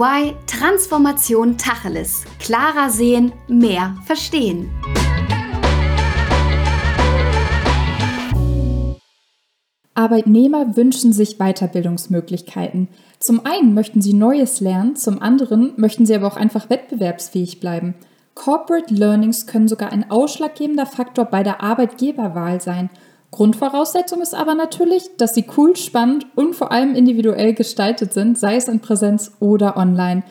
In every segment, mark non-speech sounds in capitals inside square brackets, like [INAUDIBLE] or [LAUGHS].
EY Transformation Tacheles. Klarer sehen, mehr verstehen. Arbeitnehmer wünschen sich Weiterbildungsmöglichkeiten. Zum einen möchten sie Neues lernen, zum anderen möchten sie aber auch einfach wettbewerbsfähig bleiben. Corporate Learnings können sogar ein ausschlaggebender Faktor bei der Arbeitgeberwahl sein. Grundvoraussetzung ist aber natürlich, dass sie cool, spannend und vor allem individuell gestaltet sind, sei es in Präsenz oder online.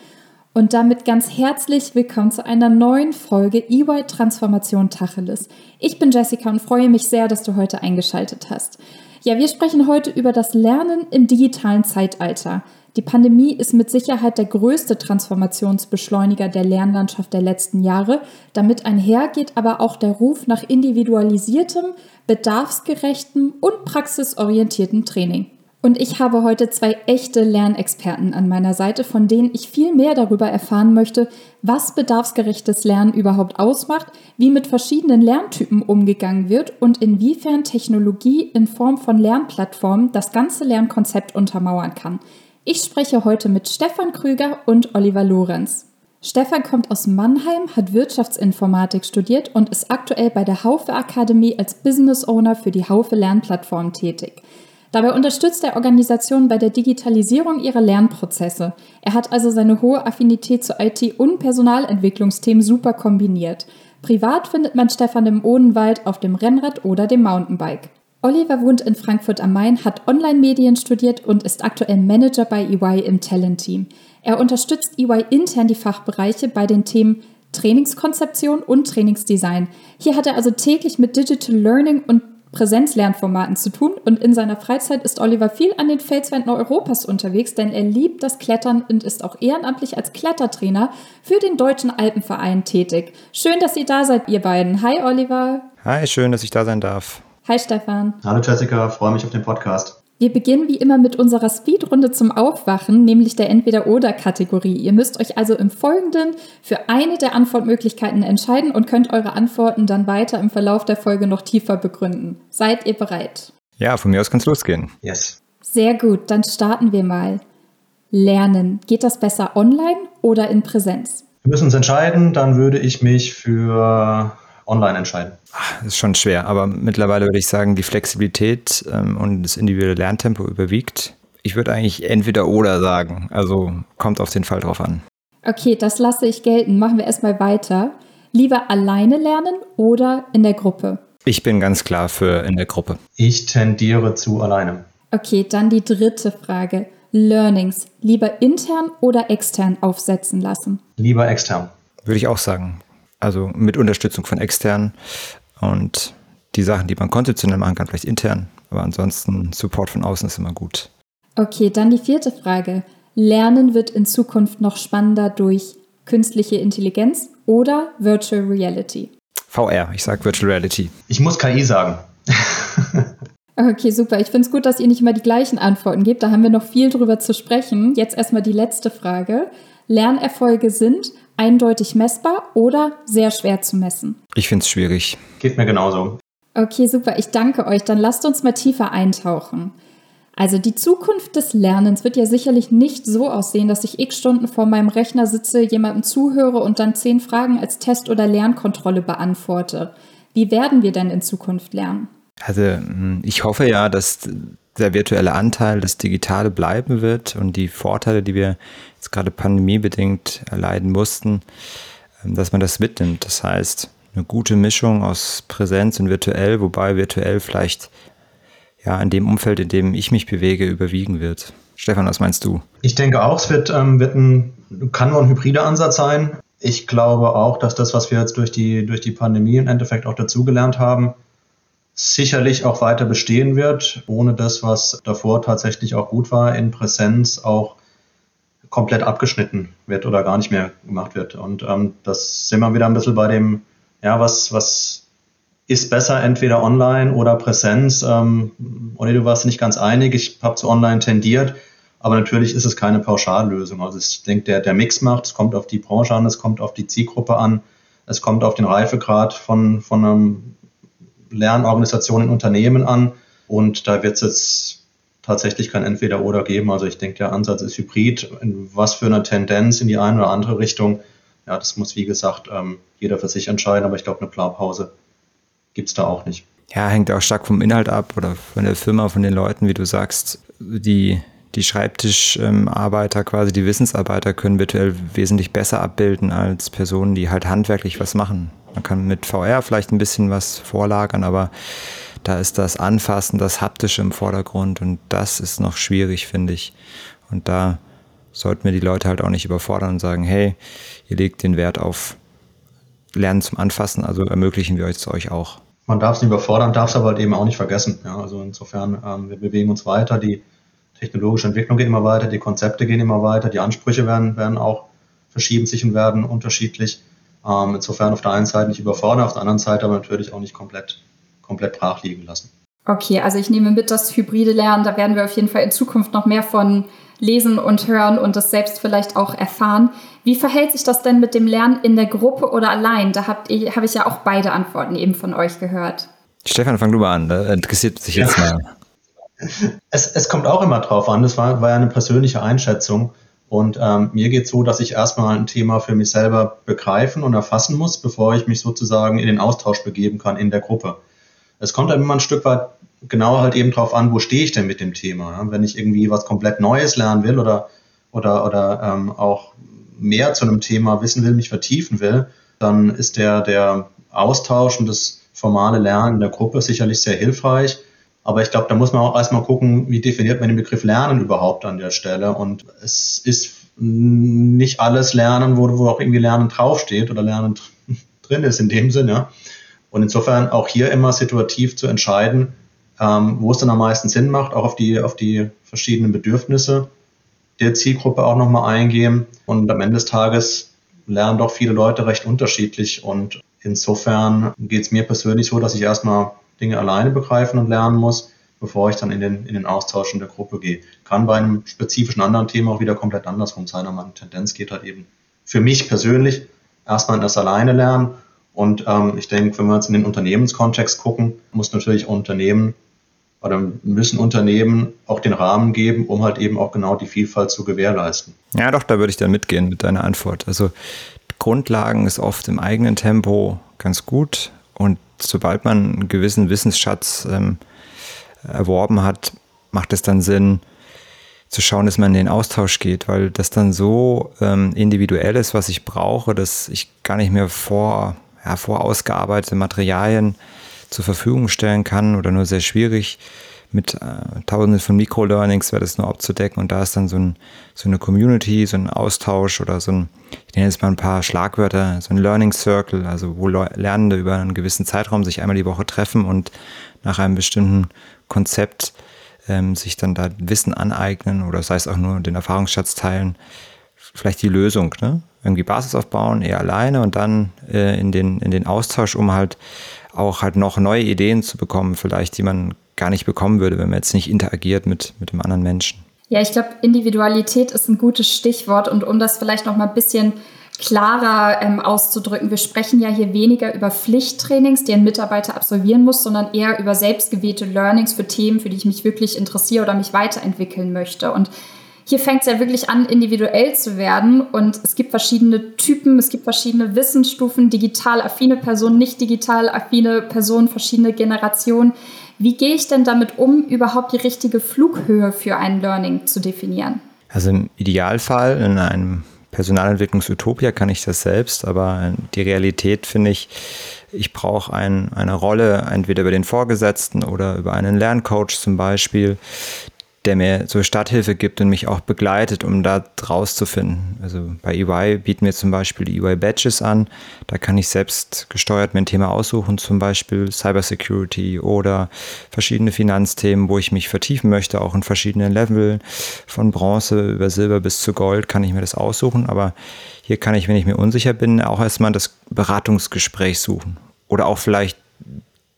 Und damit ganz herzlich willkommen zu einer neuen Folge EY Transformation Tacheles. Ich bin Jessica und freue mich sehr, dass du heute eingeschaltet hast. Ja, wir sprechen heute über das Lernen im digitalen Zeitalter. Die Pandemie ist mit Sicherheit der größte Transformationsbeschleuniger der Lernlandschaft der letzten Jahre. Damit einhergeht aber auch der Ruf nach individualisiertem, bedarfsgerechtem und praxisorientiertem Training. Und ich habe heute zwei echte Lernexperten an meiner Seite, von denen ich viel mehr darüber erfahren möchte, was bedarfsgerechtes Lernen überhaupt ausmacht, wie mit verschiedenen Lerntypen umgegangen wird und inwiefern Technologie in Form von Lernplattformen das ganze Lernkonzept untermauern kann. Ich spreche heute mit Stefan Krüger und Oliver Lorenz. Stefan kommt aus Mannheim, hat Wirtschaftsinformatik studiert und ist aktuell bei der Haufe Akademie als Business Owner für die Haufe Lernplattform tätig. Dabei unterstützt er Organisationen bei der Digitalisierung ihrer Lernprozesse. Er hat also seine hohe Affinität zu IT- und Personalentwicklungsthemen super kombiniert. Privat findet man Stefan im Odenwald auf dem Rennrad oder dem Mountainbike. Oliver wohnt in Frankfurt am Main, hat Online-Medien studiert und ist aktuell Manager bei EY im Talent-Team. Er unterstützt EY intern die Fachbereiche bei den Themen Trainingskonzeption und Trainingsdesign. Hier hat er also täglich mit Digital Learning und Präsenzlernformaten zu tun und in seiner Freizeit ist Oliver viel an den Felswänden Europas unterwegs, denn er liebt das Klettern und ist auch ehrenamtlich als Klettertrainer für den Deutschen Alpenverein tätig. Schön, dass ihr da seid, ihr beiden. Hi Oliver. Hi, schön, dass ich da sein darf. Hi Stefan. Hallo Jessica, freue mich auf den Podcast. Wir beginnen wie immer mit unserer Speedrunde zum Aufwachen, nämlich der Entweder-Oder-Kategorie. Ihr müsst euch also im Folgenden für eine der Antwortmöglichkeiten entscheiden und könnt eure Antworten dann weiter im Verlauf der Folge noch tiefer begründen. Seid ihr bereit? Ja, von mir aus kann es losgehen. Yes. Sehr gut, dann starten wir mal. Lernen. Geht das besser online oder in Präsenz? Wir müssen uns entscheiden, dann würde ich mich für online entscheiden. Das ist schon schwer, aber mittlerweile würde ich sagen, die Flexibilität ähm, und das individuelle Lerntempo überwiegt. Ich würde eigentlich entweder oder sagen. Also kommt auf den Fall drauf an. Okay, das lasse ich gelten. Machen wir erstmal weiter. Lieber alleine lernen oder in der Gruppe? Ich bin ganz klar für in der Gruppe. Ich tendiere zu alleine. Okay, dann die dritte Frage. Learnings lieber intern oder extern aufsetzen lassen? Lieber extern. Würde ich auch sagen. Also mit Unterstützung von externen und die Sachen, die man konzeptionell machen kann, vielleicht intern. Aber ansonsten Support von außen ist immer gut. Okay, dann die vierte Frage. Lernen wird in Zukunft noch spannender durch künstliche Intelligenz oder Virtual Reality? VR, ich sage Virtual Reality. Ich muss KI sagen. [LAUGHS] okay, super. Ich finde es gut, dass ihr nicht immer die gleichen Antworten gebt. Da haben wir noch viel drüber zu sprechen. Jetzt erstmal die letzte Frage. Lernerfolge sind eindeutig messbar oder sehr schwer zu messen? Ich finde es schwierig. Geht mir genauso. Okay, super. Ich danke euch. Dann lasst uns mal tiefer eintauchen. Also die Zukunft des Lernens wird ja sicherlich nicht so aussehen, dass ich x Stunden vor meinem Rechner sitze, jemandem zuhöre und dann zehn Fragen als Test oder Lernkontrolle beantworte. Wie werden wir denn in Zukunft lernen? Also hm, ich hoffe ja, dass der virtuelle Anteil, das Digitale bleiben wird und die Vorteile, die wir jetzt gerade pandemiebedingt erleiden mussten, ähm, dass man das mitnimmt. Das heißt, eine gute Mischung aus Präsenz und virtuell, wobei virtuell vielleicht ja in dem Umfeld, in dem ich mich bewege, überwiegen wird. Stefan, was meinst du? Ich denke auch, es wird, ähm, wird ein, kann nur ein hybrider Ansatz sein. Ich glaube auch, dass das, was wir jetzt durch die, durch die Pandemie im Endeffekt auch dazugelernt haben, sicherlich auch weiter bestehen wird, ohne das, was davor tatsächlich auch gut war, in Präsenz auch komplett abgeschnitten wird oder gar nicht mehr gemacht wird. Und ähm, das sind wir wieder ein bisschen bei dem, ja, was, was ist besser, entweder online oder Präsenz. Ähm, Olli, du warst nicht ganz einig, ich habe zu online tendiert, aber natürlich ist es keine Pauschallösung. Also ich denke, der, der Mix macht, es kommt auf die Branche an, es kommt auf die Zielgruppe an, es kommt auf den Reifegrad von, von einem Lernorganisationen in Unternehmen an. Und da wird es jetzt tatsächlich kein Entweder-Oder geben. Also ich denke, der Ansatz ist hybrid. In was für eine Tendenz in die eine oder andere Richtung, ja, das muss wie gesagt ähm, jeder für sich entscheiden, aber ich glaube, eine Blaupause gibt es da auch nicht. Ja, hängt auch stark vom Inhalt ab oder von der Firma, von den Leuten, wie du sagst. Die, die Schreibtischarbeiter, quasi die Wissensarbeiter können virtuell wesentlich besser abbilden als Personen, die halt handwerklich was machen. Man kann mit VR vielleicht ein bisschen was vorlagern, aber da ist das Anfassen, das Haptische im Vordergrund und das ist noch schwierig, finde ich. Und da sollten wir die Leute halt auch nicht überfordern und sagen, hey, ihr legt den Wert auf Lernen zum Anfassen, also ermöglichen wir es euch auch. Man darf es nicht überfordern, darf es aber halt eben auch nicht vergessen. Ja, also insofern, ähm, wir bewegen uns weiter, die technologische Entwicklung geht immer weiter, die Konzepte gehen immer weiter, die Ansprüche werden, werden auch verschieben sich und werden unterschiedlich. Ähm, insofern auf der einen Seite nicht überfordern, auf der anderen Seite aber natürlich auch nicht komplett komplett brach liegen lassen. Okay, also ich nehme mit, das hybride Lernen, da werden wir auf jeden Fall in Zukunft noch mehr von lesen und hören und das selbst vielleicht auch erfahren. Wie verhält sich das denn mit dem Lernen in der Gruppe oder allein? Da habe ich ja auch beide Antworten eben von euch gehört. Stefan, fang du mal an. Da interessiert sich jetzt ja. mal. [LAUGHS] Es, es, kommt auch immer drauf an. Das war, war ja eine persönliche Einschätzung. Und ähm, mir geht es so, dass ich erstmal ein Thema für mich selber begreifen und erfassen muss, bevor ich mich sozusagen in den Austausch begeben kann in der Gruppe. Es kommt dann immer ein Stück weit genauer halt eben drauf an, wo stehe ich denn mit dem Thema. Ja? Wenn ich irgendwie was komplett Neues lernen will oder, oder, oder ähm, auch mehr zu einem Thema wissen will, mich vertiefen will, dann ist der, der Austausch und das formale Lernen in der Gruppe sicherlich sehr hilfreich. Aber ich glaube, da muss man auch erstmal gucken, wie definiert man den Begriff Lernen überhaupt an der Stelle. Und es ist nicht alles Lernen, wo, wo auch irgendwie Lernen draufsteht oder Lernen [LAUGHS] drin ist in dem Sinne. Und insofern auch hier immer situativ zu entscheiden, ähm, wo es dann am meisten Sinn macht, auch auf die, auf die verschiedenen Bedürfnisse der Zielgruppe auch nochmal eingehen. Und am Ende des Tages lernen doch viele Leute recht unterschiedlich. Und insofern geht es mir persönlich so, dass ich erstmal Dinge alleine begreifen und lernen muss, bevor ich dann in den, in den Austausch in der Gruppe gehe. Kann bei einem spezifischen anderen Thema auch wieder komplett andersrum sein, aber meine Tendenz geht halt eben für mich persönlich erstmal das alleine lernen und ähm, ich denke, wenn wir jetzt in den Unternehmenskontext gucken, muss natürlich Unternehmen oder müssen Unternehmen auch den Rahmen geben, um halt eben auch genau die Vielfalt zu gewährleisten. Ja, doch, da würde ich dann mitgehen mit deiner Antwort. Also Grundlagen ist oft im eigenen Tempo ganz gut und sobald man einen gewissen Wissensschatz ähm, erworben hat, macht es dann Sinn, zu schauen, dass man in den Austausch geht, weil das dann so ähm, individuell ist, was ich brauche, dass ich gar nicht mehr vor ja, vorausgearbeitete Materialien zur Verfügung stellen kann oder nur sehr schwierig. Mit äh, tausenden von Mikrolearnings wäre das nur abzudecken und da ist dann so, ein, so eine Community, so ein Austausch oder so ein, ich nenne jetzt mal ein paar Schlagwörter, so ein Learning Circle, also wo Lernende über einen gewissen Zeitraum sich einmal die Woche treffen und nach einem bestimmten Konzept ähm, sich dann da Wissen aneignen oder sei es auch nur den Erfahrungsschatz teilen vielleicht die Lösung, ne? Irgendwie Basis aufbauen, eher alleine und dann äh, in, den, in den Austausch, um halt auch halt noch neue Ideen zu bekommen, vielleicht, die man gar nicht bekommen würde, wenn man jetzt nicht interagiert mit, mit dem anderen Menschen. Ja, ich glaube, Individualität ist ein gutes Stichwort und um das vielleicht noch mal ein bisschen klarer ähm, auszudrücken. Wir sprechen ja hier weniger über Pflichttrainings, die ein Mitarbeiter absolvieren muss, sondern eher über selbstgewählte Learnings für Themen, für die ich mich wirklich interessiere oder mich weiterentwickeln möchte. Und hier fängt es ja wirklich an, individuell zu werden. Und es gibt verschiedene Typen, es gibt verschiedene Wissensstufen, digital affine Personen, nicht digital affine Personen, verschiedene Generationen. Wie gehe ich denn damit um, überhaupt die richtige Flughöhe für ein Learning zu definieren? Also im Idealfall in einem Personalentwicklungsutopia kann ich das selbst, aber die Realität finde ich, ich brauche ein, eine Rolle, entweder über den Vorgesetzten oder über einen Lerncoach zum Beispiel, der mir so Starthilfe gibt und mich auch begleitet, um da rauszufinden. Also bei EY bieten wir zum Beispiel die EY Badges an. Da kann ich selbst gesteuert mir ein Thema aussuchen, zum Beispiel Cybersecurity oder verschiedene Finanzthemen, wo ich mich vertiefen möchte, auch in verschiedenen Leveln. Von Bronze über Silber bis zu Gold kann ich mir das aussuchen. Aber hier kann ich, wenn ich mir unsicher bin, auch erstmal das Beratungsgespräch suchen. Oder auch vielleicht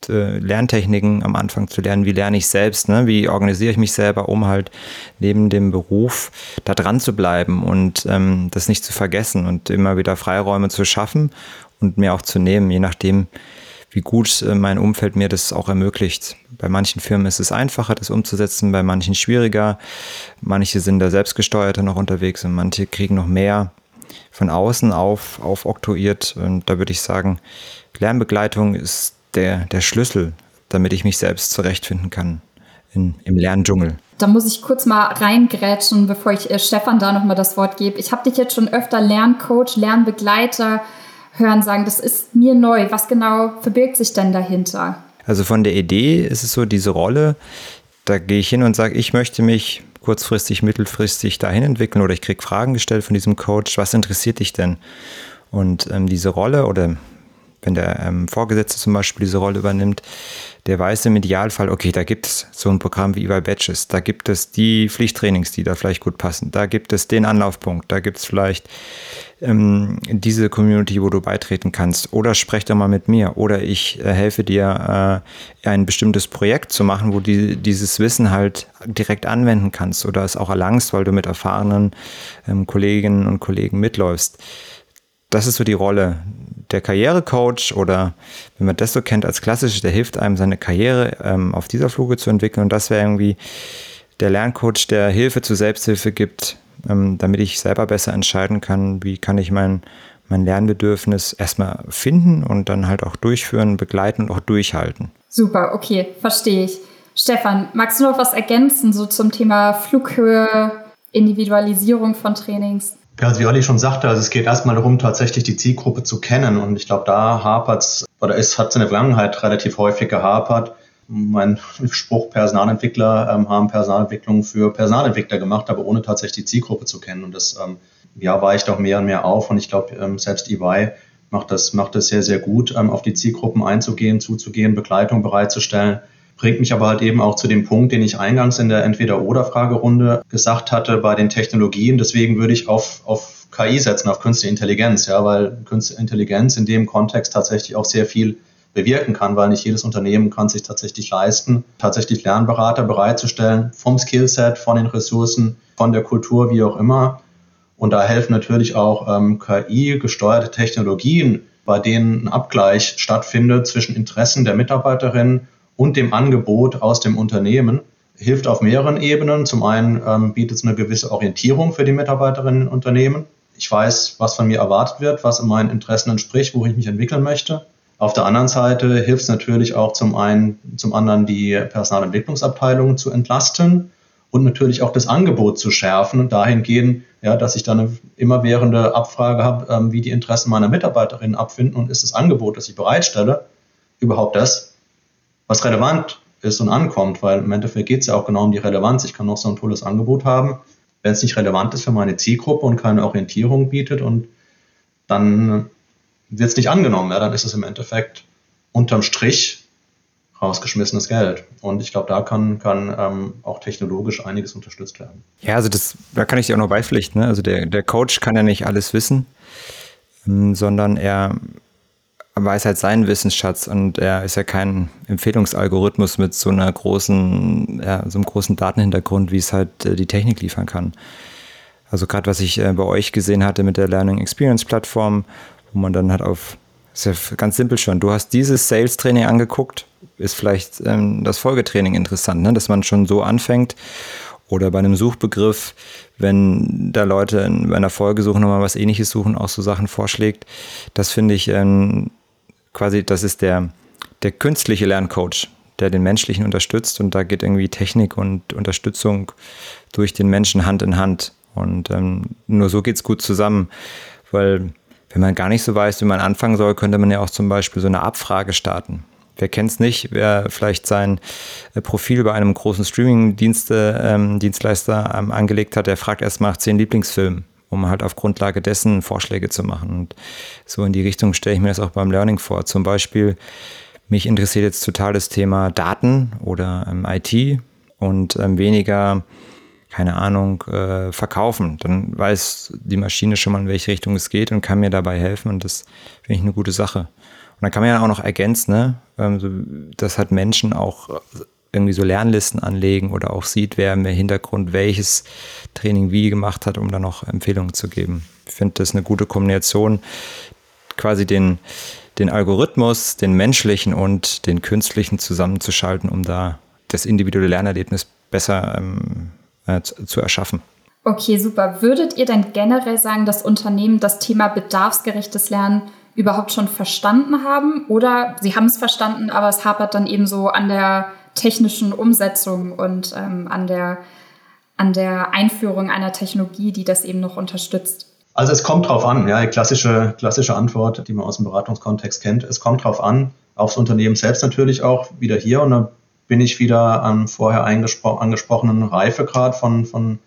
äh, Lerntechniken am Anfang zu lernen, wie lerne ich selbst, ne? wie organisiere ich mich selber, um halt neben dem Beruf da dran zu bleiben und ähm, das nicht zu vergessen und immer wieder Freiräume zu schaffen und mir auch zu nehmen, je nachdem, wie gut äh, mein Umfeld mir das auch ermöglicht. Bei manchen Firmen ist es einfacher, das umzusetzen, bei manchen schwieriger. Manche sind da selbstgesteuerter noch unterwegs und manche kriegen noch mehr von außen auf, aufoktroyiert. Und da würde ich sagen, Lernbegleitung ist der, der Schlüssel, damit ich mich selbst zurechtfinden kann in, im Lerndschungel. Da muss ich kurz mal reingrätschen, bevor ich äh, Stefan da nochmal das Wort gebe. Ich habe dich jetzt schon öfter Lerncoach, Lernbegleiter hören sagen, das ist mir neu. Was genau verbirgt sich denn dahinter? Also von der Idee ist es so, diese Rolle, da gehe ich hin und sage, ich möchte mich kurzfristig, mittelfristig dahin entwickeln oder ich kriege Fragen gestellt von diesem Coach, was interessiert dich denn? Und ähm, diese Rolle oder wenn der ähm, Vorgesetzte zum Beispiel diese Rolle übernimmt, der weiß im Idealfall, okay, da gibt es so ein Programm wie EY Badges, da gibt es die Pflichttrainings, die da vielleicht gut passen, da gibt es den Anlaufpunkt, da gibt es vielleicht ähm, diese Community, wo du beitreten kannst. Oder sprech doch mal mit mir. Oder ich äh, helfe dir, äh, ein bestimmtes Projekt zu machen, wo du die, dieses Wissen halt direkt anwenden kannst oder es auch erlangst, weil du mit erfahrenen ähm, Kolleginnen und Kollegen mitläufst. Das ist so die Rolle, der Karrierecoach oder wenn man das so kennt als klassisch, der hilft einem, seine Karriere ähm, auf dieser Fluge zu entwickeln. Und das wäre irgendwie der Lerncoach, der Hilfe zur Selbsthilfe gibt, ähm, damit ich selber besser entscheiden kann, wie kann ich mein, mein Lernbedürfnis erstmal finden und dann halt auch durchführen, begleiten und auch durchhalten. Super, okay, verstehe ich. Stefan, magst du noch was ergänzen, so zum Thema Flughöhe, Individualisierung von Trainings? Ja, also wie Olli schon sagte, also es geht erstmal darum, tatsächlich die Zielgruppe zu kennen. Und ich glaube, da hapert es, oder es hat in der Vergangenheit relativ häufig gehapert. Mein Spruch, Personalentwickler ähm, haben Personalentwicklung für Personalentwickler gemacht, aber ohne tatsächlich die Zielgruppe zu kennen. Und das ähm, ja, weicht auch mehr und mehr auf. Und ich glaube, ähm, selbst EY macht das, macht das sehr, sehr gut, ähm, auf die Zielgruppen einzugehen, zuzugehen, Begleitung bereitzustellen. Bringt mich aber halt eben auch zu dem Punkt, den ich eingangs in der Entweder-Oder-Fragerunde gesagt hatte bei den Technologien. Deswegen würde ich auf, auf KI setzen, auf Künstliche Intelligenz, ja, weil Künstliche Intelligenz in dem Kontext tatsächlich auch sehr viel bewirken kann, weil nicht jedes Unternehmen kann sich tatsächlich leisten, tatsächlich Lernberater bereitzustellen, vom Skillset, von den Ressourcen, von der Kultur, wie auch immer. Und da helfen natürlich auch ähm, KI-gesteuerte Technologien, bei denen ein Abgleich stattfindet zwischen Interessen der Mitarbeiterinnen und dem Angebot aus dem Unternehmen hilft auf mehreren Ebenen. Zum einen ähm, bietet es eine gewisse Orientierung für die Mitarbeiterinnen im Unternehmen. Ich weiß, was von mir erwartet wird, was in meinen Interessen entspricht, wo ich mich entwickeln möchte. Auf der anderen Seite hilft es natürlich auch zum einen, zum anderen die Personalentwicklungsabteilung zu entlasten und natürlich auch das Angebot zu schärfen und dahingehend, ja, dass ich dann eine immerwährende Abfrage habe, ähm, wie die Interessen meiner Mitarbeiterinnen abfinden und ist das Angebot, das ich bereitstelle, überhaupt das, was relevant ist und ankommt, weil im Endeffekt geht es ja auch genau um die Relevanz. Ich kann noch so ein tolles Angebot haben, wenn es nicht relevant ist für meine Zielgruppe und keine Orientierung bietet und dann wird es nicht angenommen. Ja, dann ist es im Endeffekt unterm Strich rausgeschmissenes Geld. Und ich glaube, da kann, kann ähm, auch technologisch einiges unterstützt werden. Ja, also das, da kann ich dir auch noch beipflichten. Ne? Also der, der Coach kann ja nicht alles wissen, ähm, sondern er weiß halt seinen Wissensschatz und er ist ja kein Empfehlungsalgorithmus mit so einer großen, ja, so einem großen Datenhintergrund, wie es halt äh, die Technik liefern kann. Also gerade was ich äh, bei euch gesehen hatte mit der Learning Experience Plattform, wo man dann halt auf, ist ja ganz simpel schon, du hast dieses Sales Training angeguckt, ist vielleicht ähm, das Folgetraining interessant, ne? dass man schon so anfängt oder bei einem Suchbegriff, wenn da Leute in einer Folge suchen, nochmal was ähnliches suchen, auch so Sachen vorschlägt. Das finde ich ähm, quasi, das ist der, der künstliche Lerncoach, der den menschlichen unterstützt und da geht irgendwie Technik und Unterstützung durch den Menschen Hand in Hand. Und ähm, nur so geht es gut zusammen, weil wenn man gar nicht so weiß, wie man anfangen soll, könnte man ja auch zum Beispiel so eine Abfrage starten. Wer kennt es nicht, wer vielleicht sein äh, Profil bei einem großen Streaming-Dienstleister ähm, ähm, angelegt hat, der fragt erst nach zehn Lieblingsfilmen um halt auf Grundlage dessen Vorschläge zu machen. Und so in die Richtung stelle ich mir das auch beim Learning vor. Zum Beispiel, mich interessiert jetzt total das Thema Daten oder ähm, IT und ähm, weniger, keine Ahnung, äh, verkaufen. Dann weiß die Maschine schon mal, in welche Richtung es geht und kann mir dabei helfen. Und das finde ich eine gute Sache. Und dann kann man ja auch noch ergänzen, ne? ähm, dass halt Menschen auch irgendwie so Lernlisten anlegen oder auch sieht, wer im Hintergrund welches Training wie gemacht hat, um da noch Empfehlungen zu geben. Ich finde das eine gute Kombination, quasi den, den Algorithmus, den menschlichen und den künstlichen zusammenzuschalten, um da das individuelle Lernerlebnis besser ähm, äh, zu, zu erschaffen. Okay, super. Würdet ihr denn generell sagen, dass Unternehmen das Thema bedarfsgerechtes Lernen überhaupt schon verstanden haben? Oder sie haben es verstanden, aber es hapert dann eben so an der technischen Umsetzung und ähm, an, der, an der Einführung einer Technologie, die das eben noch unterstützt? Also es kommt drauf an, ja, klassische, klassische Antwort, die man aus dem Beratungskontext kennt. Es kommt drauf an, aufs Unternehmen selbst natürlich auch, wieder hier. Und da bin ich wieder am vorher angesprochenen Reifegrad von, von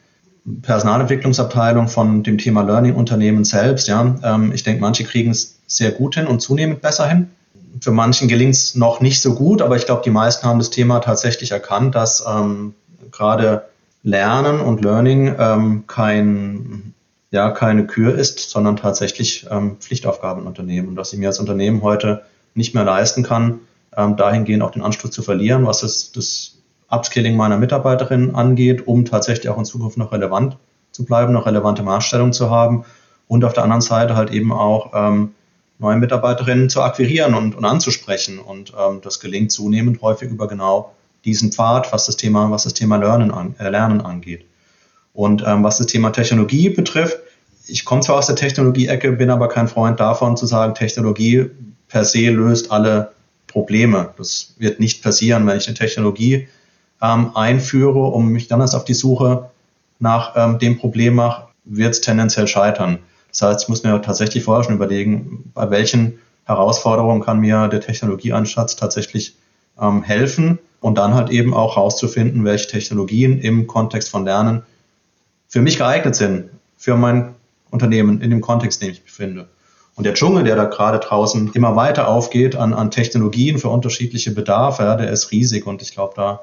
Personalentwicklungsabteilung, von dem Thema Learning-Unternehmen selbst. Ja. Ähm, ich denke, manche kriegen es sehr gut hin und zunehmend besser hin. Für manchen gelingt es noch nicht so gut, aber ich glaube, die meisten haben das Thema tatsächlich erkannt, dass ähm, gerade Lernen und Learning ähm, kein ja keine Kür ist, sondern tatsächlich ähm, Pflichtaufgaben in Unternehmen. Und dass ich mir als Unternehmen heute nicht mehr leisten kann, ähm, dahingehend auch den Anschluss zu verlieren, was das, das Upskilling meiner Mitarbeiterinnen angeht, um tatsächlich auch in Zukunft noch relevant zu bleiben, noch relevante Maßstellung zu haben und auf der anderen Seite halt eben auch ähm, neue Mitarbeiterinnen zu akquirieren und, und anzusprechen. Und ähm, das gelingt zunehmend häufig über genau diesen Pfad, was das Thema, was das Thema Lernen, an, äh, Lernen angeht. Und ähm, was das Thema Technologie betrifft, ich komme zwar aus der Technologie-Ecke, bin aber kein Freund davon zu sagen, Technologie per se löst alle Probleme. Das wird nicht passieren, wenn ich eine Technologie ähm, einführe und mich dann erst auf die Suche nach ähm, dem Problem mache, wird es tendenziell scheitern. Das heißt, ich muss mir tatsächlich vorher schon überlegen, bei welchen Herausforderungen kann mir der Technologieansatz tatsächlich ähm, helfen und dann halt eben auch herauszufinden, welche Technologien im Kontext von Lernen für mich geeignet sind, für mein Unternehmen in dem Kontext, in dem ich mich befinde. Und der Dschungel, der da gerade draußen immer weiter aufgeht an, an Technologien für unterschiedliche Bedarfe, ja, der ist riesig und ich glaube, da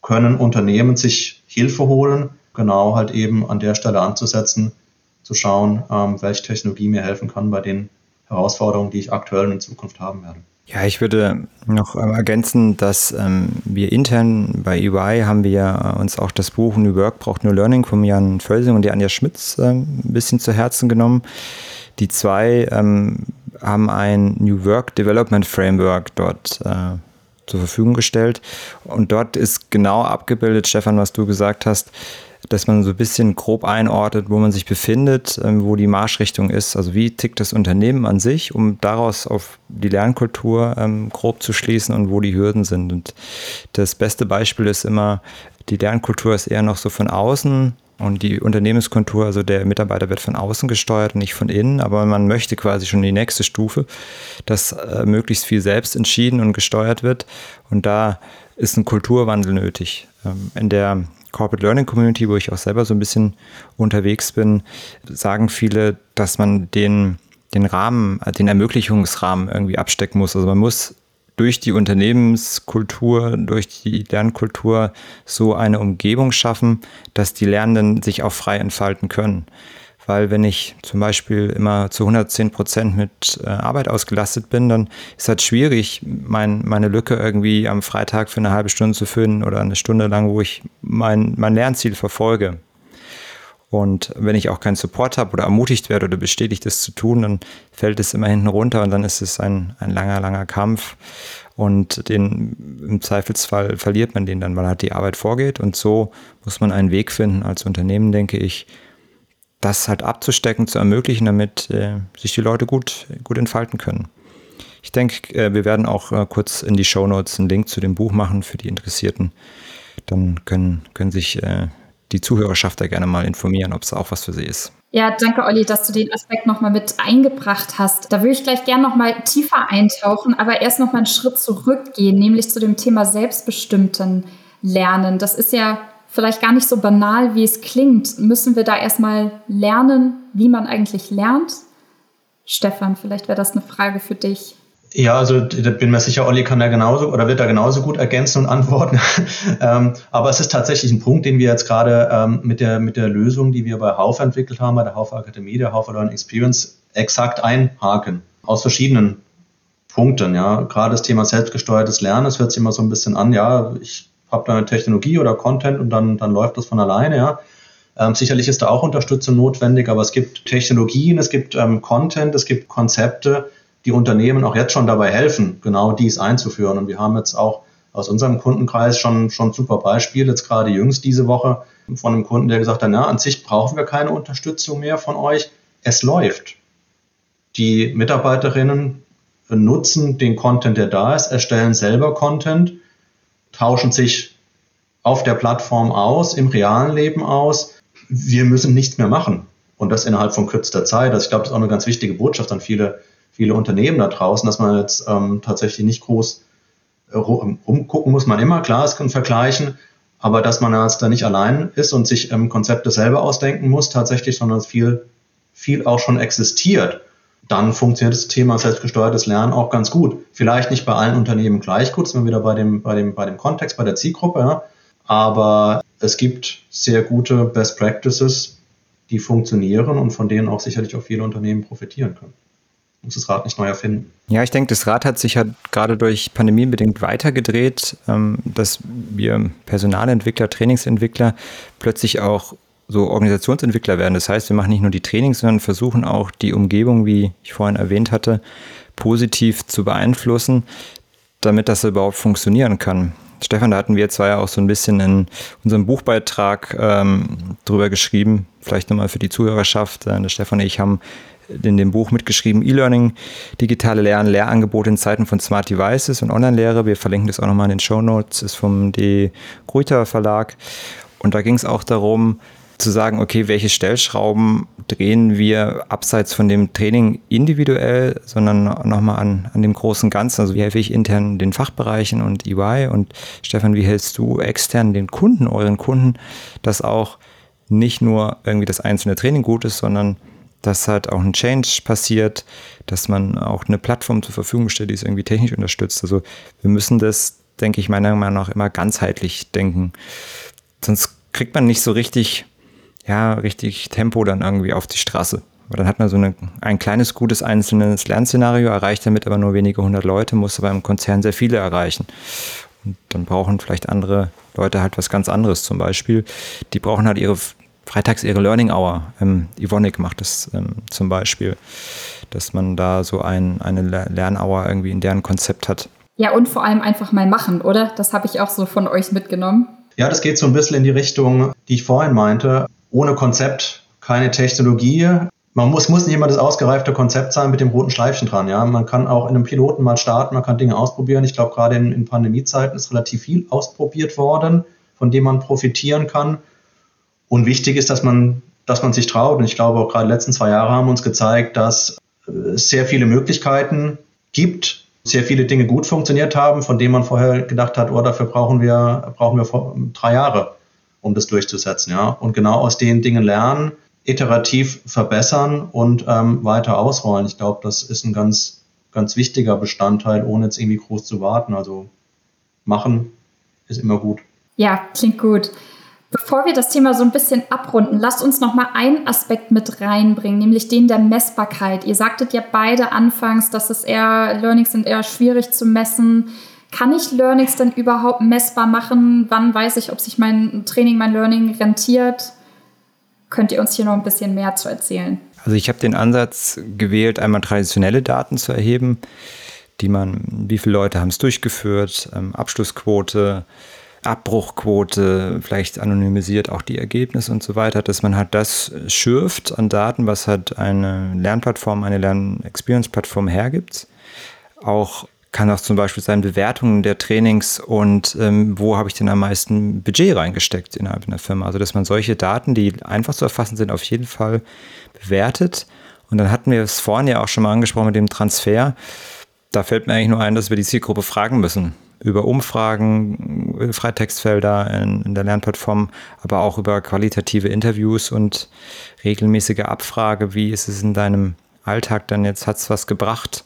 können Unternehmen sich Hilfe holen, genau halt eben an der Stelle anzusetzen, zu schauen, ähm, welche Technologie mir helfen kann bei den Herausforderungen, die ich aktuell und in Zukunft haben werde. Ja, ich würde noch ähm, ergänzen, dass ähm, wir intern bei EY haben wir äh, uns auch das Buch New Work braucht New Learning von Jan Völsing und die Anja Schmitz äh, ein bisschen zu Herzen genommen. Die zwei ähm, haben ein New Work Development Framework dort äh, zur Verfügung gestellt und dort ist genau abgebildet, Stefan, was du gesagt hast, dass man so ein bisschen grob einordnet, wo man sich befindet, ähm, wo die Marschrichtung ist. Also wie tickt das Unternehmen an sich, um daraus auf die Lernkultur ähm, grob zu schließen und wo die Hürden sind. Und das beste Beispiel ist immer, die Lernkultur ist eher noch so von außen und die Unternehmenskultur, also der Mitarbeiter wird von außen gesteuert, nicht von innen, aber man möchte quasi schon die nächste Stufe, dass äh, möglichst viel selbst entschieden und gesteuert wird. Und da ist ein Kulturwandel nötig. Ähm, in der Corporate Learning Community, wo ich auch selber so ein bisschen unterwegs bin, sagen viele, dass man den, den Rahmen, den Ermöglichungsrahmen irgendwie abstecken muss. Also man muss durch die Unternehmenskultur, durch die Lernkultur so eine Umgebung schaffen, dass die Lernenden sich auch frei entfalten können weil wenn ich zum Beispiel immer zu 110 Prozent mit äh, Arbeit ausgelastet bin, dann ist halt schwierig, mein, meine Lücke irgendwie am Freitag für eine halbe Stunde zu füllen oder eine Stunde lang, wo ich mein, mein Lernziel verfolge. Und wenn ich auch keinen Support habe oder ermutigt werde oder bestätigt, das zu tun, dann fällt es immer hinten runter und dann ist es ein, ein langer, langer Kampf. Und den, im Zweifelsfall verliert man den dann, weil halt die Arbeit vorgeht. Und so muss man einen Weg finden als Unternehmen, denke ich, das halt abzustecken, zu ermöglichen, damit äh, sich die Leute gut, gut entfalten können. Ich denke, äh, wir werden auch äh, kurz in die Show Notes einen Link zu dem Buch machen für die Interessierten. Dann können, können sich äh, die Zuhörerschaft da gerne mal informieren, ob es auch was für sie ist. Ja, danke Olli, dass du den Aspekt nochmal mit eingebracht hast. Da würde ich gleich gerne nochmal tiefer eintauchen, aber erst nochmal einen Schritt zurückgehen, nämlich zu dem Thema selbstbestimmten Lernen. Das ist ja vielleicht gar nicht so banal, wie es klingt. Müssen wir da erstmal lernen, wie man eigentlich lernt? Stefan, vielleicht wäre das eine Frage für dich. Ja, also da bin mir sicher, Olli kann da genauso oder wird da genauso gut ergänzen und antworten. [LAUGHS] ähm, aber es ist tatsächlich ein Punkt, den wir jetzt gerade ähm, mit, der, mit der Lösung, die wir bei Haufe entwickelt haben, bei der Haufe Akademie, der Haufe Learning Experience, exakt einhaken. Aus verschiedenen Punkten. Ja, gerade das Thema selbstgesteuertes Lernen, das hört sich immer so ein bisschen an, ja, ich habe da eine Technologie oder Content und dann, dann läuft das von alleine, ja. Ähm, sicherlich ist da auch Unterstützung notwendig, aber es gibt Technologien, es gibt ähm, Content, es gibt Konzepte, die Unternehmen auch jetzt schon dabei helfen, genau dies einzuführen. Und wir haben jetzt auch aus unserem Kundenkreis schon, schon super Beispiele, jetzt gerade jüngst diese Woche von einem Kunden, der gesagt hat, na, an sich brauchen wir keine Unterstützung mehr von euch. Es läuft. Die Mitarbeiterinnen nutzen den Content, der da ist, erstellen selber Content, tauschen sich auf der Plattform aus, im realen Leben aus. Wir müssen nichts mehr machen. Und das innerhalb von kürzester Zeit. Also ich glaube, das ist auch eine ganz wichtige Botschaft an viele, viele Unternehmen da draußen, dass man jetzt ähm, tatsächlich nicht groß äh, rumgucken muss man immer, klar, es kann vergleichen, aber dass man jetzt da nicht allein ist und sich ähm, Konzepte selber ausdenken muss tatsächlich, sondern viel, viel auch schon existiert, dann funktioniert das Thema selbstgesteuertes Lernen auch ganz gut. Vielleicht nicht bei allen Unternehmen gleich gut, sind wir wieder bei dem, bei dem, bei dem Kontext, bei der Zielgruppe, ja. aber es gibt sehr gute Best Practices, die funktionieren und von denen auch sicherlich auch viele Unternehmen profitieren können. Muss das Rad nicht neu erfinden. Ja, ich denke, das Rad hat sich ja gerade durch Pandemie bedingt weitergedreht, ähm, dass wir Personalentwickler, Trainingsentwickler plötzlich auch so Organisationsentwickler werden. Das heißt, wir machen nicht nur die Trainings, sondern versuchen auch die Umgebung, wie ich vorhin erwähnt hatte, positiv zu beeinflussen, damit das überhaupt funktionieren kann. Stefan, da hatten wir zwei ja auch so ein bisschen in unserem Buchbeitrag ähm, drüber geschrieben. Vielleicht nochmal für die Zuhörerschaft. Äh, Stefan und ich haben in dem Buch mitgeschrieben, E-Learning, digitale Lernen, Lehrangebote in Zeiten von Smart Devices und Online-Lehre. Wir verlinken das auch nochmal in den Show Notes, ist vom D. Gruyter Verlag. Und da ging es auch darum, zu sagen, okay, welche Stellschrauben drehen wir abseits von dem Training individuell, sondern nochmal an, an dem großen Ganzen. Also wie helfe ich intern den Fachbereichen und EY und Stefan, wie hältst du extern den Kunden, euren Kunden, dass auch nicht nur irgendwie das einzelne Training gut ist, sondern dass halt auch ein Change passiert, dass man auch eine Plattform zur Verfügung stellt, die es irgendwie technisch unterstützt. Also wir müssen das, denke ich, meiner Meinung nach immer ganzheitlich denken. Sonst kriegt man nicht so richtig ja, richtig Tempo dann irgendwie auf die Straße. Weil dann hat man so eine, ein kleines, gutes einzelnes Lernszenario, erreicht damit aber nur wenige hundert Leute, muss aber im Konzern sehr viele erreichen. Und dann brauchen vielleicht andere Leute halt was ganz anderes zum Beispiel. Die brauchen halt ihre freitags ihre Learning Hour. Ähm, Ivonic macht das ähm, zum Beispiel, dass man da so ein, eine Lernhour irgendwie in deren Konzept hat. Ja, und vor allem einfach mal machen, oder? Das habe ich auch so von euch mitgenommen. Ja, das geht so ein bisschen in die Richtung, die ich vorhin meinte ohne Konzept keine Technologie. Man muss, muss nicht immer das ausgereifte Konzept sein mit dem roten Schleifchen dran. Ja, man kann auch in einem Piloten mal starten, man kann Dinge ausprobieren. Ich glaube, gerade in, in Pandemiezeiten ist relativ viel ausprobiert worden, von dem man profitieren kann. Und wichtig ist, dass man, dass man sich traut. Und ich glaube, auch gerade die letzten zwei Jahre haben uns gezeigt, dass es sehr viele Möglichkeiten gibt, sehr viele Dinge gut funktioniert haben, von denen man vorher gedacht hat, oh, dafür brauchen wir, brauchen wir drei Jahre um das durchzusetzen. Ja? Und genau aus den Dingen lernen, iterativ verbessern und ähm, weiter ausrollen. Ich glaube, das ist ein ganz, ganz wichtiger Bestandteil, ohne jetzt irgendwie groß zu warten. Also machen ist immer gut. Ja, klingt gut. Bevor wir das Thema so ein bisschen abrunden, lasst uns noch mal einen Aspekt mit reinbringen, nämlich den der Messbarkeit. Ihr sagtet ja beide anfangs, dass es eher Learnings sind eher schwierig zu messen. Kann ich Learnings denn überhaupt messbar machen? Wann weiß ich, ob sich mein Training, mein Learning rentiert? Könnt ihr uns hier noch ein bisschen mehr zu erzählen? Also ich habe den Ansatz gewählt, einmal traditionelle Daten zu erheben, die man, wie viele Leute haben es durchgeführt, ähm, Abschlussquote, Abbruchquote, vielleicht anonymisiert auch die Ergebnisse und so weiter, dass man halt das schürft an Daten, was halt eine Lernplattform, eine Lern-Experience-Plattform hergibt. Auch kann auch zum Beispiel sein Bewertungen der Trainings und ähm, wo habe ich denn am meisten Budget reingesteckt innerhalb einer Firma. Also dass man solche Daten, die einfach zu erfassen sind, auf jeden Fall bewertet. Und dann hatten wir es vorhin ja auch schon mal angesprochen mit dem Transfer. Da fällt mir eigentlich nur ein, dass wir die Zielgruppe fragen müssen. Über Umfragen, Freitextfelder in, in der Lernplattform, aber auch über qualitative Interviews und regelmäßige Abfrage. Wie ist es in deinem Alltag dann jetzt? Hat es was gebracht?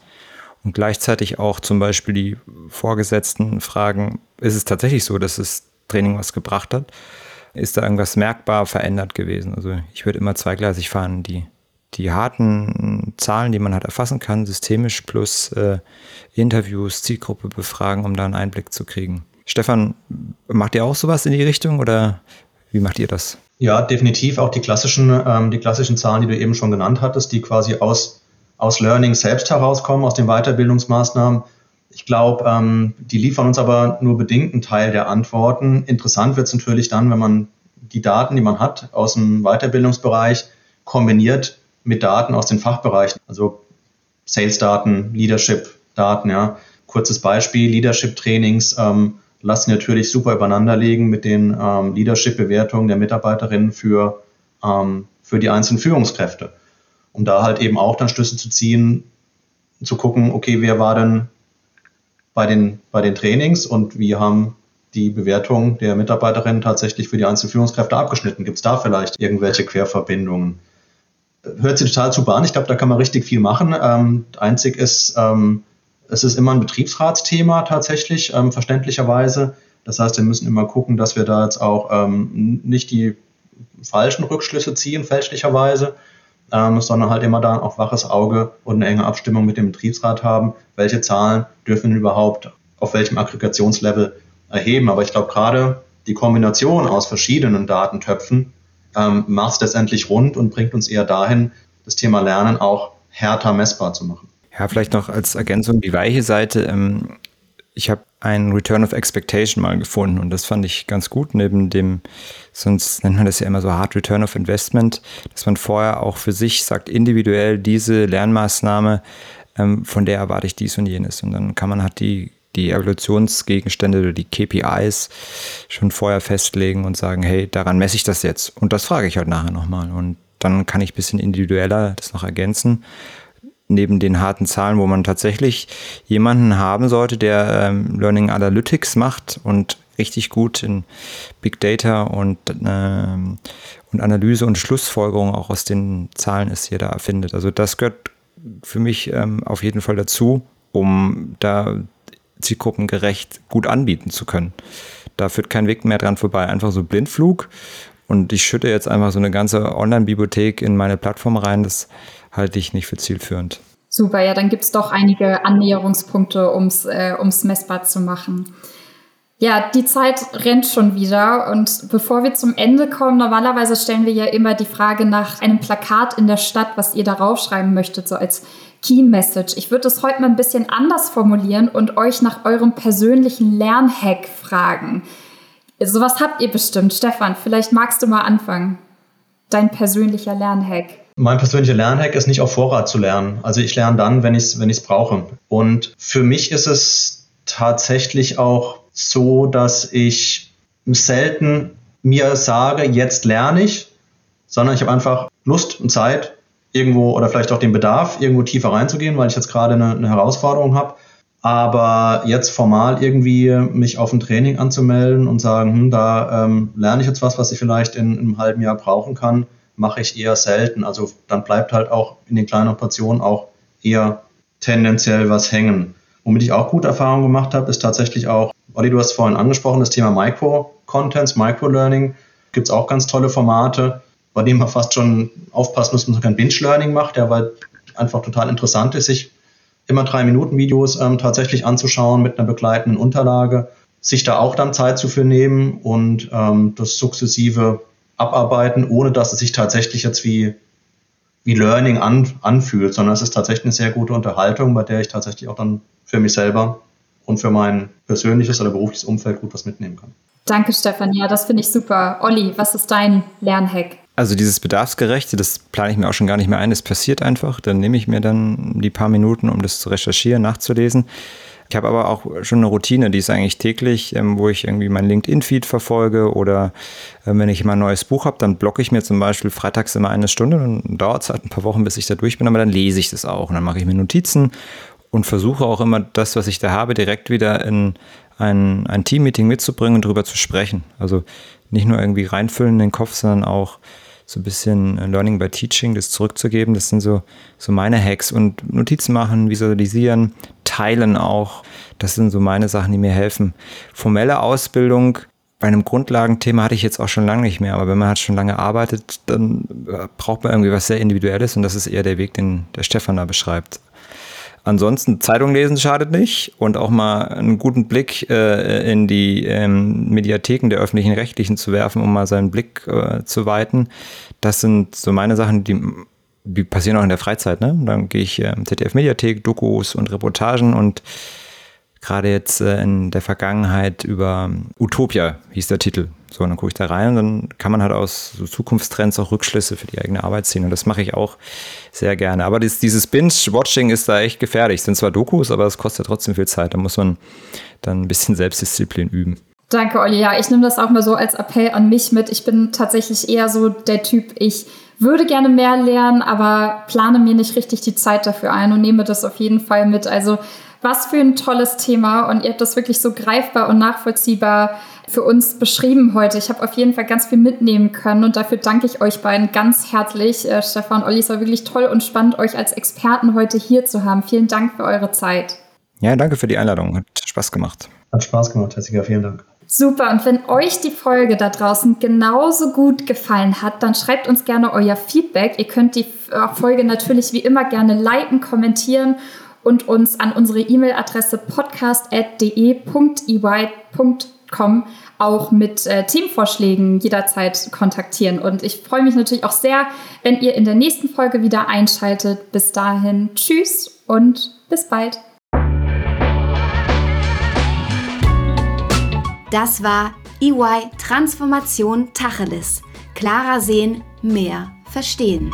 Und gleichzeitig auch zum Beispiel die Vorgesetzten fragen, ist es tatsächlich so, dass das Training was gebracht hat? Ist da irgendwas merkbar verändert gewesen? Also ich würde immer zweigleisig fahren, die, die harten Zahlen, die man halt erfassen kann, systemisch plus äh, Interviews, Zielgruppe befragen, um da einen Einblick zu kriegen. Stefan, macht ihr auch sowas in die Richtung oder wie macht ihr das? Ja, definitiv auch die klassischen, ähm, die klassischen Zahlen, die du eben schon genannt hattest, die quasi aus aus Learning selbst herauskommen, aus den Weiterbildungsmaßnahmen. Ich glaube, ähm, die liefern uns aber nur bedingt einen Teil der Antworten. Interessant wird es natürlich dann, wenn man die Daten, die man hat aus dem Weiterbildungsbereich, kombiniert mit Daten aus den Fachbereichen, also Sales-Daten, Leadership-Daten. Ja. Kurzes Beispiel, Leadership-Trainings ähm, lassen natürlich super übereinander liegen mit den ähm, Leadership-Bewertungen der Mitarbeiterinnen für, ähm, für die einzelnen Führungskräfte. Um da halt eben auch dann Schlüsse zu ziehen, zu gucken, okay, wer war denn bei den, bei den Trainings und wie haben die Bewertungen der Mitarbeiterinnen tatsächlich für die einzelnen Führungskräfte abgeschnitten? Gibt es da vielleicht irgendwelche Querverbindungen? Hört sich total super an. Ich glaube, da kann man richtig viel machen. Ähm, einzig ist, ähm, es ist immer ein Betriebsratsthema tatsächlich, ähm, verständlicherweise. Das heißt, wir müssen immer gucken, dass wir da jetzt auch ähm, nicht die falschen Rückschlüsse ziehen, fälschlicherweise, ähm, sondern halt immer da auch waches Auge und eine enge Abstimmung mit dem Betriebsrat haben. Welche Zahlen dürfen überhaupt auf welchem Aggregationslevel erheben? Aber ich glaube, gerade die Kombination aus verschiedenen Datentöpfen ähm, macht es letztendlich rund und bringt uns eher dahin, das Thema Lernen auch härter messbar zu machen. Ja, vielleicht noch als Ergänzung die weiche Seite. Ähm, ich habe einen Return of Expectation mal gefunden und das fand ich ganz gut, neben dem, sonst nennt man das ja immer so Hard Return of Investment, dass man vorher auch für sich sagt, individuell diese Lernmaßnahme, ähm, von der erwarte ich dies und jenes. Und dann kann man halt die, die Evaluationsgegenstände oder die KPIs schon vorher festlegen und sagen, hey, daran messe ich das jetzt. Und das frage ich halt nachher nochmal. Und dann kann ich ein bisschen individueller das noch ergänzen neben den harten Zahlen, wo man tatsächlich jemanden haben sollte, der ähm, Learning Analytics macht und richtig gut in Big Data und, ähm, und Analyse und Schlussfolgerung auch aus den Zahlen ist hier da erfindet. Also das gehört für mich ähm, auf jeden Fall dazu, um da zielgruppengerecht gut anbieten zu können. Da führt kein Weg mehr dran vorbei. Einfach so Blindflug und ich schütte jetzt einfach so eine ganze Online-Bibliothek in meine Plattform rein. Das halte ich nicht für zielführend. Super, ja, dann gibt es doch einige Annäherungspunkte, um es äh, messbar zu machen. Ja, die Zeit rennt schon wieder und bevor wir zum Ende kommen, normalerweise stellen wir ja immer die Frage nach einem Plakat in der Stadt, was ihr darauf schreiben möchtet, so als Key Message. Ich würde es heute mal ein bisschen anders formulieren und euch nach eurem persönlichen Lernhack fragen. Sowas habt ihr bestimmt. Stefan, vielleicht magst du mal anfangen. Dein persönlicher Lernhack. Mein persönlicher Lernhack ist nicht auf Vorrat zu lernen. Also ich lerne dann, wenn ich es wenn brauche. Und für mich ist es tatsächlich auch so, dass ich selten mir sage, jetzt lerne ich, sondern ich habe einfach Lust und Zeit, irgendwo oder vielleicht auch den Bedarf, irgendwo tiefer reinzugehen, weil ich jetzt gerade eine, eine Herausforderung habe. Aber jetzt formal irgendwie mich auf ein Training anzumelden und sagen, hm, da ähm, lerne ich jetzt was, was ich vielleicht in, in einem halben Jahr brauchen kann, mache ich eher selten. Also dann bleibt halt auch in den kleinen Portionen auch eher tendenziell was hängen. Womit ich auch gute Erfahrungen gemacht habe, ist tatsächlich auch, Olli, du hast vorhin angesprochen, das Thema Micro-Contents, Micro-Learning. Gibt es auch ganz tolle Formate, bei denen man fast schon aufpassen muss, dass man kein Binge-Learning macht, der weil einfach total interessant ist, sich immer drei Minuten Videos ähm, tatsächlich anzuschauen mit einer begleitenden Unterlage, sich da auch dann Zeit zu für nehmen und ähm, das sukzessive abarbeiten, ohne dass es sich tatsächlich jetzt wie, wie Learning an, anfühlt, sondern es ist tatsächlich eine sehr gute Unterhaltung, bei der ich tatsächlich auch dann für mich selber und für mein persönliches oder berufliches Umfeld gut was mitnehmen kann. Danke, Stefan. Ja, das finde ich super. Olli, was ist dein Lernhack? Also dieses Bedarfsgerechte, das plane ich mir auch schon gar nicht mehr ein. Das passiert einfach. Dann nehme ich mir dann die paar Minuten, um das zu recherchieren, nachzulesen. Ich habe aber auch schon eine Routine, die ist eigentlich täglich, ähm, wo ich irgendwie mein LinkedIn-Feed verfolge oder äh, wenn ich mal ein neues Buch habe, dann blocke ich mir zum Beispiel freitags immer eine Stunde. Dann dauert es halt ein paar Wochen, bis ich da durch bin, aber dann lese ich das auch. Und dann mache ich mir Notizen und versuche auch immer das, was ich da habe, direkt wieder in ein, ein Team-Meeting mitzubringen und darüber zu sprechen. Also nicht nur irgendwie reinfüllen in den Kopf, sondern auch so ein bisschen äh, Learning by Teaching, das zurückzugeben. Das sind so, so meine Hacks und Notizen machen, visualisieren, teilen auch. Das sind so meine Sachen, die mir helfen. Formelle Ausbildung bei einem Grundlagenthema hatte ich jetzt auch schon lange nicht mehr, aber wenn man halt schon lange arbeitet, dann äh, braucht man irgendwie was sehr Individuelles und das ist eher der Weg, den der Stefan da beschreibt. Ansonsten Zeitung lesen schadet nicht und auch mal einen guten Blick äh, in die ähm, Mediatheken der öffentlichen Rechtlichen zu werfen, um mal seinen Blick äh, zu weiten. Das sind so meine Sachen, die die passieren auch in der Freizeit, ne? Dann gehe ich äh, ZDF-Mediathek, Dokus und Reportagen und gerade jetzt äh, in der Vergangenheit über Utopia hieß der Titel. So, und dann gucke ich da rein und dann kann man halt aus so Zukunftstrends auch Rückschlüsse für die eigene Arbeit ziehen. Und das mache ich auch sehr gerne. Aber dieses, dieses Binge-Watching ist da echt gefährlich. Es sind zwar Dokus, aber es kostet trotzdem viel Zeit. Da muss man dann ein bisschen Selbstdisziplin üben. Danke, Olli. Ja, ich nehme das auch mal so als Appell an mich mit. Ich bin tatsächlich eher so der Typ, ich würde gerne mehr lernen, aber plane mir nicht richtig die Zeit dafür ein und nehme das auf jeden Fall mit. Also was für ein tolles Thema und ihr habt das wirklich so greifbar und nachvollziehbar für uns beschrieben heute. Ich habe auf jeden Fall ganz viel mitnehmen können und dafür danke ich euch beiden ganz herzlich. Äh, Stefan und Olli, es war wirklich toll und spannend, euch als Experten heute hier zu haben. Vielen Dank für eure Zeit. Ja, danke für die Einladung. Hat Spaß gemacht. Hat Spaß gemacht, Jessica. Vielen Dank. Super, und wenn euch die Folge da draußen genauso gut gefallen hat, dann schreibt uns gerne euer Feedback. Ihr könnt die äh, Folge natürlich wie immer gerne liken, kommentieren und uns an unsere E-Mail-Adresse podcast.de.ey.com auch mit äh, Themenvorschlägen jederzeit kontaktieren. Und ich freue mich natürlich auch sehr, wenn ihr in der nächsten Folge wieder einschaltet. Bis dahin, tschüss und bis bald. Das war EY Transformation Tacheles. Klarer sehen, mehr verstehen.